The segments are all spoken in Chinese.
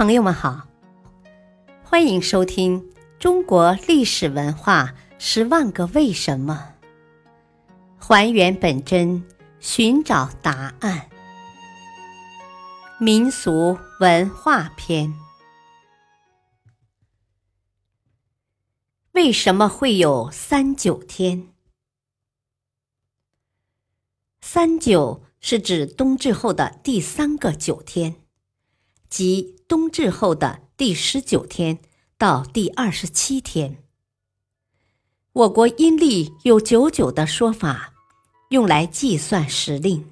朋友们好，欢迎收听《中国历史文化十万个为什么》，还原本真，寻找答案。民俗文化篇：为什么会有三九天？三九是指冬至后的第三个九天。即冬至后的第十九天到第二十七天。我国阴历有九九的说法，用来计算时令。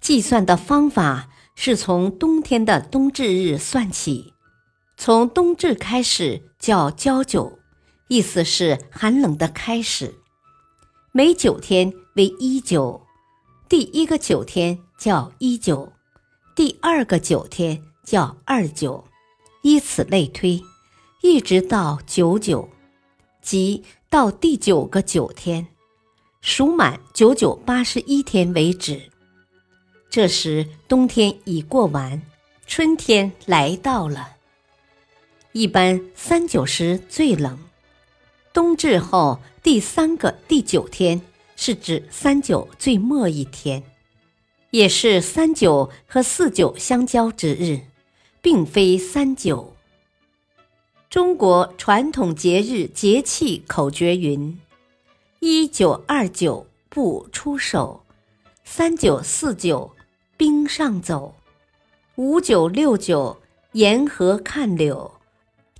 计算的方法是从冬天的冬至日算起，从冬至开始叫交九，意思是寒冷的开始。每九天为一九，第一个九天叫一九，第二个九天。叫二九，依此类推，一直到九九，即到第九个九天，数满九九八十一天为止。这时冬天已过完，春天来到了。一般三九时最冷，冬至后第三个第九天是指三九最末一天，也是三九和四九相交之日。并非三九。中国传统节日节气口诀云：一九二九不出手，三九四九冰上走，五九六九沿河看柳，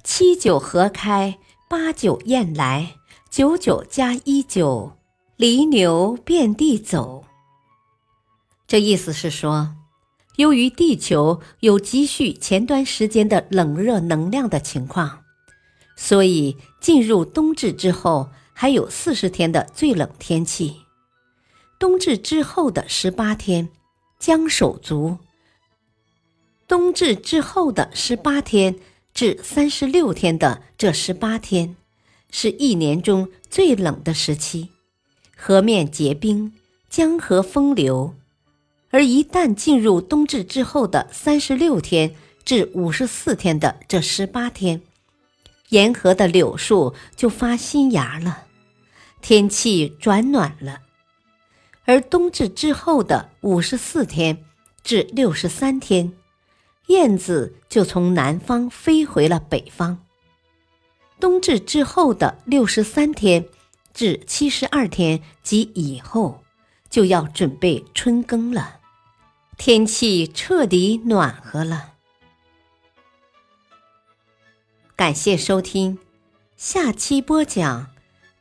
七九河开，八九雁来，九九加一九，犁牛遍地走。这意思是说。由于地球有积蓄前端时间的冷热能量的情况，所以进入冬至之后还有四十天的最冷天气。冬至之后的十八天将手足。冬至之后的十八天至三十六天的这十八天，是一年中最冷的时期，河面结冰，江河风流。而一旦进入冬至之后的三十六天至五十四天的这十八天，沿河的柳树就发新芽了，天气转暖了。而冬至之后的五十四天至六十三天，燕子就从南方飞回了北方。冬至之后的六十三天至七十二天及以后，就要准备春耕了。天气彻底暖和了。感谢收听，下期播讲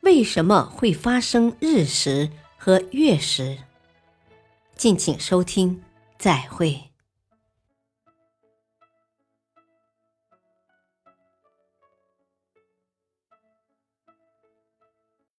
为什么会发生日食和月食。敬请收听，再会。